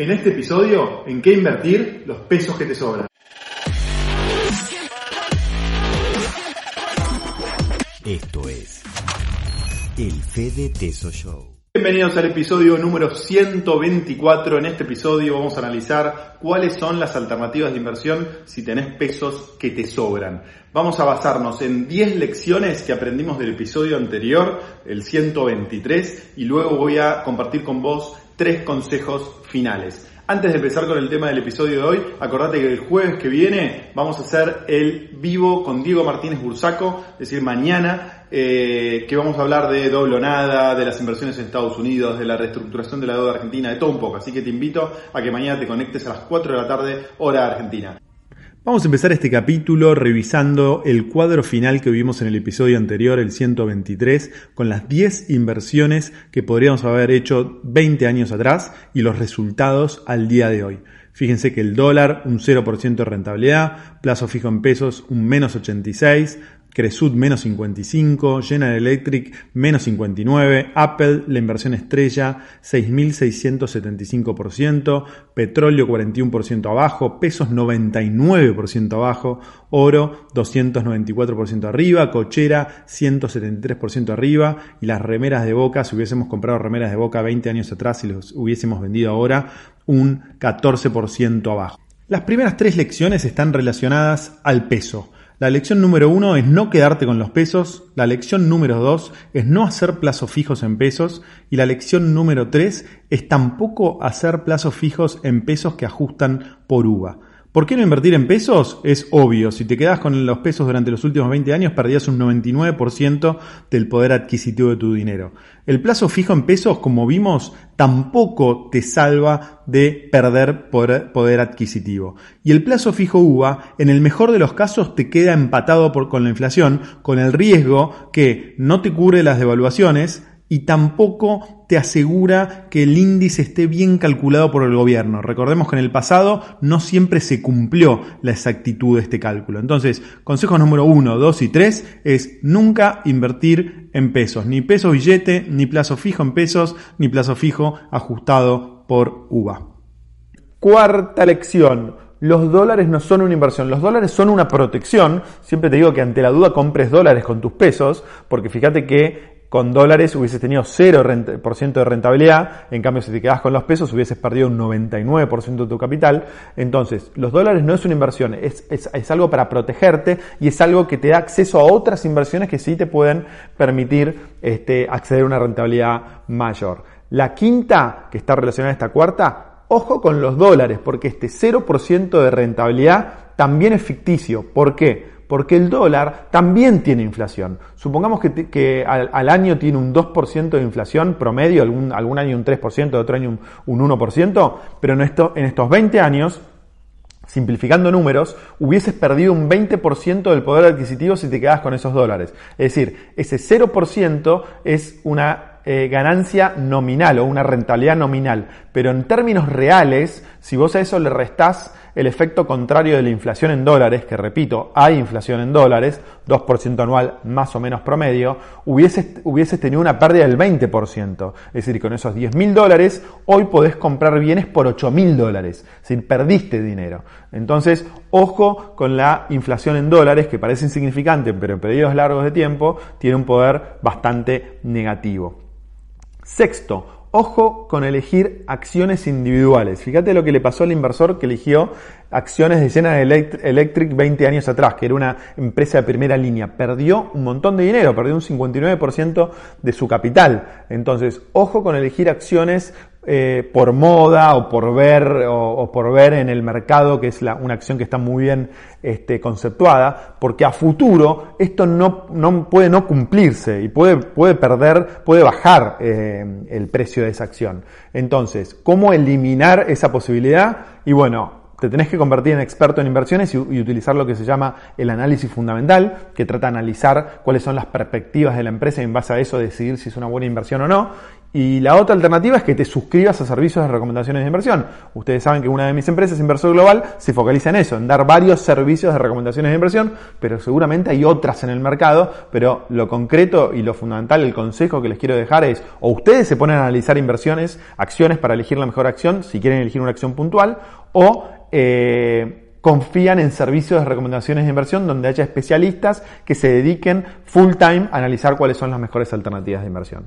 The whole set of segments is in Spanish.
En este episodio, ¿en qué invertir los pesos que te sobran? Esto es el Fede Teso Show. Bienvenidos al episodio número 124. En este episodio vamos a analizar cuáles son las alternativas de inversión si tenés pesos que te sobran. Vamos a basarnos en 10 lecciones que aprendimos del episodio anterior, el 123, y luego voy a compartir con vos tres consejos finales. Antes de empezar con el tema del episodio de hoy, acordate que el jueves que viene vamos a hacer el vivo con Diego Martínez Bursaco, es decir, mañana, eh, que vamos a hablar de doble o nada, de las inversiones en Estados Unidos, de la reestructuración de la deuda argentina, de todo un poco. Así que te invito a que mañana te conectes a las 4 de la tarde, hora argentina. Vamos a empezar este capítulo revisando el cuadro final que vimos en el episodio anterior, el 123, con las 10 inversiones que podríamos haber hecho 20 años atrás y los resultados al día de hoy. Fíjense que el dólar un 0% de rentabilidad, plazo fijo en pesos un menos 86, Cresud menos 55, General Electric menos 59, Apple, la inversión estrella 6.675%, petróleo 41% abajo, pesos 99% abajo, oro 294% arriba, cochera 173% arriba y las remeras de boca, si hubiésemos comprado remeras de boca 20 años atrás y los hubiésemos vendido ahora, un 14% abajo. Las primeras tres lecciones están relacionadas al peso. La lección número uno es no quedarte con los pesos, la lección número dos es no hacer plazos fijos en pesos y la lección número tres es tampoco hacer plazos fijos en pesos que ajustan por UVA. ¿Por qué no invertir en pesos? Es obvio, si te quedas con los pesos durante los últimos 20 años perdías un 99% del poder adquisitivo de tu dinero. El plazo fijo en pesos, como vimos, tampoco te salva de perder poder adquisitivo. Y el plazo fijo UVA, en el mejor de los casos, te queda empatado con la inflación, con el riesgo que no te cubre las devaluaciones, y tampoco te asegura que el índice esté bien calculado por el gobierno. Recordemos que en el pasado no siempre se cumplió la exactitud de este cálculo. Entonces, consejos número 1, 2 y 3 es nunca invertir en pesos, ni peso billete, ni plazo fijo en pesos, ni plazo fijo ajustado por UVA. Cuarta lección. Los dólares no son una inversión, los dólares son una protección. Siempre te digo que ante la duda compres dólares con tus pesos, porque fíjate que con dólares hubieses tenido 0% de rentabilidad, en cambio si te quedas con los pesos hubieses perdido un 99% de tu capital. Entonces, los dólares no es una inversión, es, es, algo para protegerte y es algo que te da acceso a otras inversiones que sí te pueden permitir este, acceder a una rentabilidad mayor. La quinta, que está relacionada a esta cuarta, ojo con los dólares, porque este 0% de rentabilidad también es ficticio. ¿Por qué? Porque el dólar también tiene inflación. Supongamos que, al, año tiene un 2% de inflación promedio, algún, año un 3%, otro año un, 1%, pero en, en estos 20 años simplificando números, hubieses perdido un 20% del poder adquisitivo si te quedas con esos dólares. Es decir, ese 0% es una eh, ganancia nominal o una rentabilidad nominal, pero en términos reales, si vos a eso le restás el efecto contrario de la inflación en dólares, que repito, hay inflación en dólares, 2% anual más o menos promedio, hubieses, hubieses tenido una pérdida del 20%. Es decir, con esos 10 mil dólares, hoy podés comprar bienes por 8 mil dólares. Es decir, perdiste dinero. Entonces, ojo con la inflación en dólares, que parece insignificante, pero en periodos largos de tiempo tiene un poder bastante negativo. Sexto, ojo con elegir acciones individuales. Fíjate lo que le pasó al inversor que eligió acciones de General Electric 20 años atrás, que era una empresa de primera línea. Perdió un montón de dinero, perdió un 59% de su capital. Entonces, ojo con elegir acciones eh, por moda o por ver o, por ver en el mercado que es una acción que está muy bien este, conceptuada porque a futuro esto no, no, puede no cumplirse y puede, puede perder puede bajar eh, el precio de esa acción entonces cómo eliminar esa posibilidad y bueno te tenés que convertir en experto en inversiones y, utilizar lo que se llama el análisis fundamental, que trata de analizar cuáles son las perspectivas de la empresa y en base a eso decidir si es una buena inversión o no. Y la otra alternativa es que te suscribas a servicios de recomendaciones de inversión. Ustedes saben que una de mis empresas, Inversor Global, se focaliza en eso, en dar varios servicios de recomendaciones de inversión, pero seguramente hay otras en el mercado, pero lo concreto y lo fundamental, el consejo que les quiero dejar es, o ustedes se ponen a analizar inversiones, acciones para elegir la mejor acción, si quieren elegir una acción puntual, o eh, confían en servicios de recomendaciones de inversión donde haya especialistas que se dediquen full time a analizar cuáles son las mejores alternativas de inversión.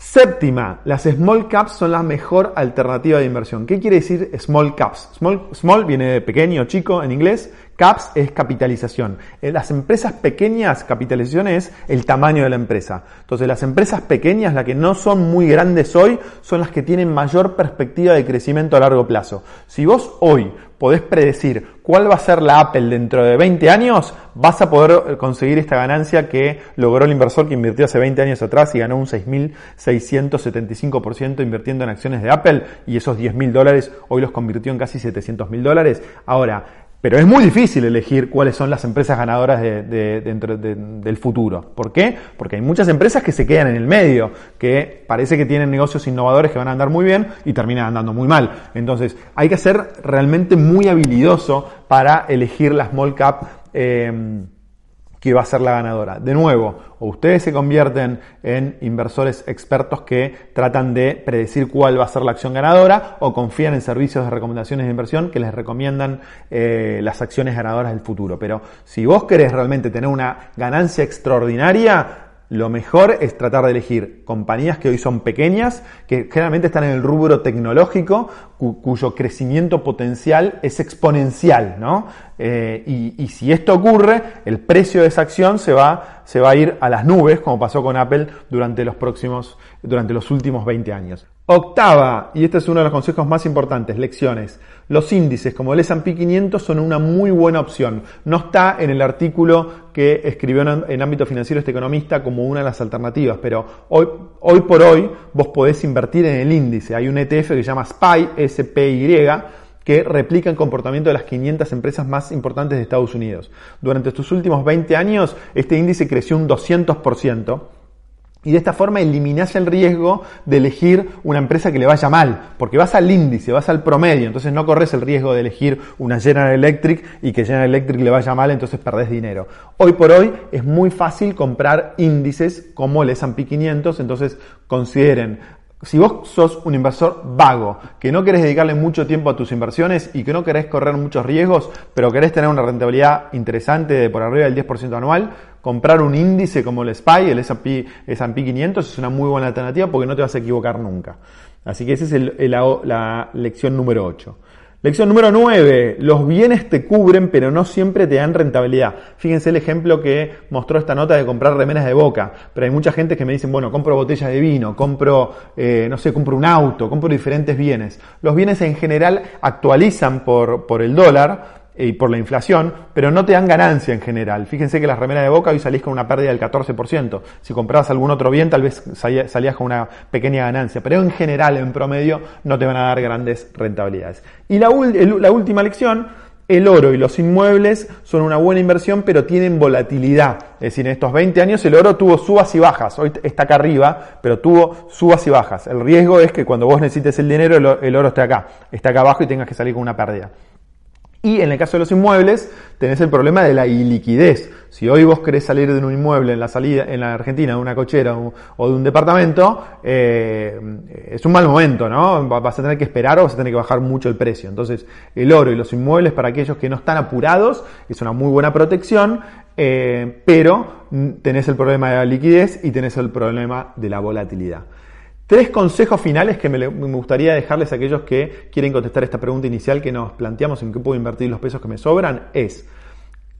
Séptima, las small caps son la mejor alternativa de inversión. ¿Qué quiere decir small caps? Small, small viene de pequeño, chico en inglés. Caps es capitalización. En las empresas pequeñas, capitalización es el tamaño de la empresa. Entonces, las empresas pequeñas, las que no son muy grandes hoy, son las que tienen mayor perspectiva de crecimiento a largo plazo. Si vos hoy podés predecir cuál va a ser la Apple dentro de 20 años, vas a poder conseguir esta ganancia que logró el inversor que invirtió hace 20 años atrás y ganó un 6.675% invirtiendo en acciones de Apple y esos 10.000 dólares hoy los convirtió en casi 700.000 dólares. Ahora, pero es muy difícil elegir cuáles son las empresas ganadoras de, del futuro. ¿Por qué? Porque hay muchas empresas que se quedan en el medio, que parece que tienen negocios innovadores que van a andar muy bien y terminan andando muy mal. Entonces, hay que ser realmente muy habilidoso para elegir la small cap. Eh, que va a ser la ganadora. De nuevo, o ustedes se convierten en inversores expertos que tratan de predecir cuál va a ser la acción ganadora, o confían en servicios de recomendaciones de inversión que les recomiendan eh, las acciones ganadoras del futuro. Pero si vos querés realmente tener una ganancia extraordinaria, lo mejor es tratar de elegir compañías que hoy son pequeñas, que generalmente están en el rubro tecnológico, cuyo crecimiento potencial es exponencial, ¿no? Eh, y, si esto ocurre, el precio de esa acción se va, se va a ir a las nubes, como pasó con Apple durante los próximos, durante los últimos 20 años. Octava, y este es uno de los consejos más importantes, lecciones. Los índices como el S&P 500 son una muy buena opción. No está en el artículo que escribió en ámbito financiero este economista como una de las alternativas, pero hoy, hoy por hoy vos podés invertir en el índice. Hay un ETF que se llama SPY, SPY, que replica el comportamiento de las 500 empresas más importantes de Estados Unidos. Durante estos últimos 20 años, este índice creció un 200%. Y de esta forma eliminás el riesgo de elegir una empresa que le vaya mal, porque vas al índice, vas al promedio, entonces no corres el riesgo de elegir una General Electric y que General Electric le vaya mal, entonces perdés dinero. Hoy por hoy es muy fácil comprar índices como el S&P 500, entonces consideren si vos sos un inversor vago, que no querés dedicarle mucho tiempo a tus inversiones y que no querés correr muchos riesgos, pero querés tener una rentabilidad interesante de por arriba del 10% anual, comprar un índice como el SPY, el S&P 500, es una muy buena alternativa porque no te vas a equivocar nunca. Así que esa es la lección número 8. Lección número 9. Los bienes te cubren, pero no siempre te dan rentabilidad. Fíjense el ejemplo que mostró esta nota de comprar remeras de boca. Pero hay mucha gente que me dicen, bueno, compro botellas de vino, compro, eh, no sé, compro un auto, compro diferentes bienes. Los bienes en general actualizan por, por el dólar, y por la inflación, pero no te dan ganancia en general. Fíjense que las remeras de Boca hoy salís con una pérdida del 14%. Si comprabas algún otro bien, tal vez salías con una pequeña ganancia, pero en general, en promedio, no te van a dar grandes rentabilidades. Y la, la última lección, el oro y los inmuebles son una buena inversión, pero tienen volatilidad. Es decir, en estos 20 años el oro tuvo subas y bajas. Hoy está acá arriba, pero tuvo subas y bajas. El riesgo es que cuando vos necesites el dinero, el oro esté acá, está acá abajo y tengas que salir con una pérdida. Y en el caso de los inmuebles, tenés el problema de la iliquidez. Si hoy vos querés salir de un inmueble en la salida, en la Argentina, de una cochera o de un departamento, eh, es un mal momento, ¿no? Vas a tener que esperar o vas a tener que bajar mucho el precio. Entonces, el oro y los inmuebles para aquellos que no están apurados es una muy buena protección, eh, pero tenés el problema de la liquidez y tenés el problema de la volatilidad. Tres consejos finales que me, gustaría dejarles a aquellos que quieren contestar esta pregunta inicial que nos planteamos en qué puedo invertir los pesos que me sobran es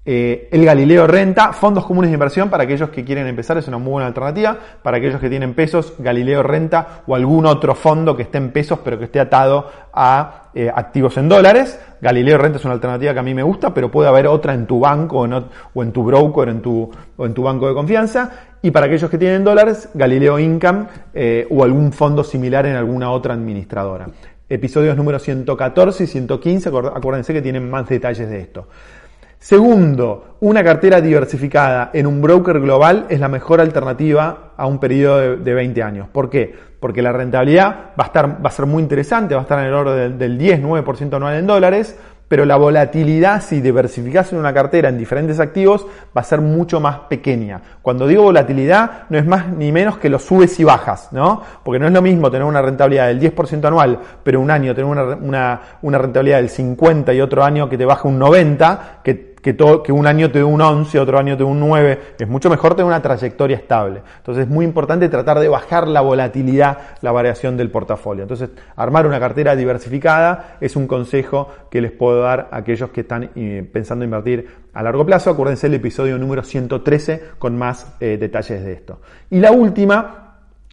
eh, el Galileo Renta, fondos comunes de inversión para aquellos que quieren empezar, es una muy buena alternativa. Para aquellos que tienen pesos, Galileo Renta o algún otro fondo que esté en pesos pero que esté atado a eh, activos en dólares. Galileo Renta es una alternativa que a mí me gusta, pero puede haber otra en tu banco o en, tu broker o en tu banco de confianza. Y para aquellos que tienen dólares, Galileo Income eh, o algún fondo similar en alguna otra administradora. Episodios número 114 y 115, acuérdense que tienen más detalles de esto. Segundo, una cartera diversificada en un broker global es la mejor alternativa a un periodo de, 20 años. ¿Por qué? Porque la rentabilidad va a, estar, va a ser muy interesante, va a estar en el orden del, del 10-9% anual en dólares, pero la volatilidad, si diversificas en una cartera en diferentes activos, va a ser mucho más pequeña. Cuando digo volatilidad, no es más ni menos que los subes y bajas, ¿no? Porque no es lo mismo tener una rentabilidad del 10% anual, pero un año tener una, una, una rentabilidad del 50 y otro año que te baja un 90, que que, todo, que un año te dé un 11, otro año te dé un 9. Es mucho mejor tener una trayectoria estable. Entonces es muy importante tratar de bajar la volatilidad, la variación del portafolio. Entonces, armar una cartera diversificada es un consejo que les puedo dar a aquellos que están eh, pensando invertir a largo plazo. Acuérdense el episodio número 113 con más eh, detalles de esto. Y la última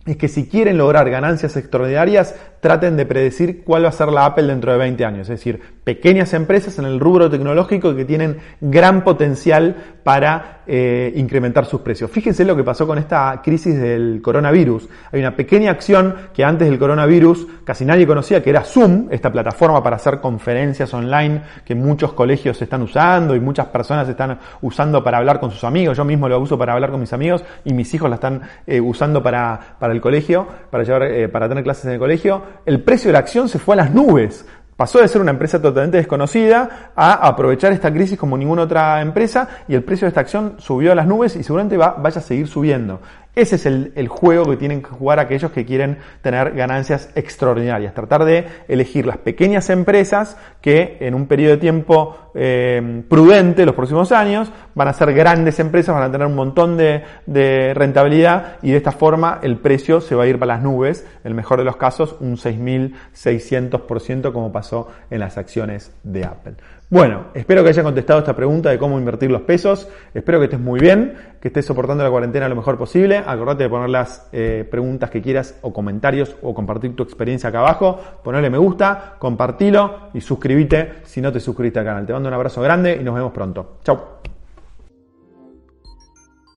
es que si quieren lograr ganancias extraordinarias, traten de predecir cuál va a ser la Apple dentro de 20 años. Es decir, pequeñas empresas en el rubro tecnológico que tienen gran potencial para eh, incrementar sus precios. Fíjense lo que pasó con esta crisis del coronavirus. Hay una pequeña acción que antes del coronavirus casi nadie conocía, que era Zoom, esta plataforma para hacer conferencias online que muchos colegios están usando y muchas personas están usando para hablar con sus amigos. Yo mismo lo uso para hablar con mis amigos y mis hijos la están eh, usando para, para el colegio, para, llevar, eh, para tener clases en el colegio. El precio de la acción se fue a las nubes. Pasó de ser una empresa totalmente desconocida a aprovechar esta crisis como ninguna otra empresa y el precio de esta acción subió a las nubes y seguramente va, vaya a seguir subiendo. Ese es el, juego que tienen que jugar aquellos que quieren tener ganancias extraordinarias. Tratar de elegir las pequeñas empresas que en un periodo de tiempo eh, prudente, los próximos años, van a ser grandes empresas, van a tener un montón de, rentabilidad y de esta forma el precio se va a ir para las nubes. En el mejor de los casos, un 6.600% como pasó en las acciones de Apple. Bueno, espero que haya contestado esta pregunta de cómo invertir los pesos. Espero que estés muy bien, que estés soportando la cuarentena lo mejor posible. Acordate de poner las eh, preguntas que quieras o comentarios o compartir tu experiencia acá abajo. Ponerle me gusta, compartilo y suscríbete si no te suscribiste al canal. Te mando un abrazo grande y nos vemos pronto. Chao.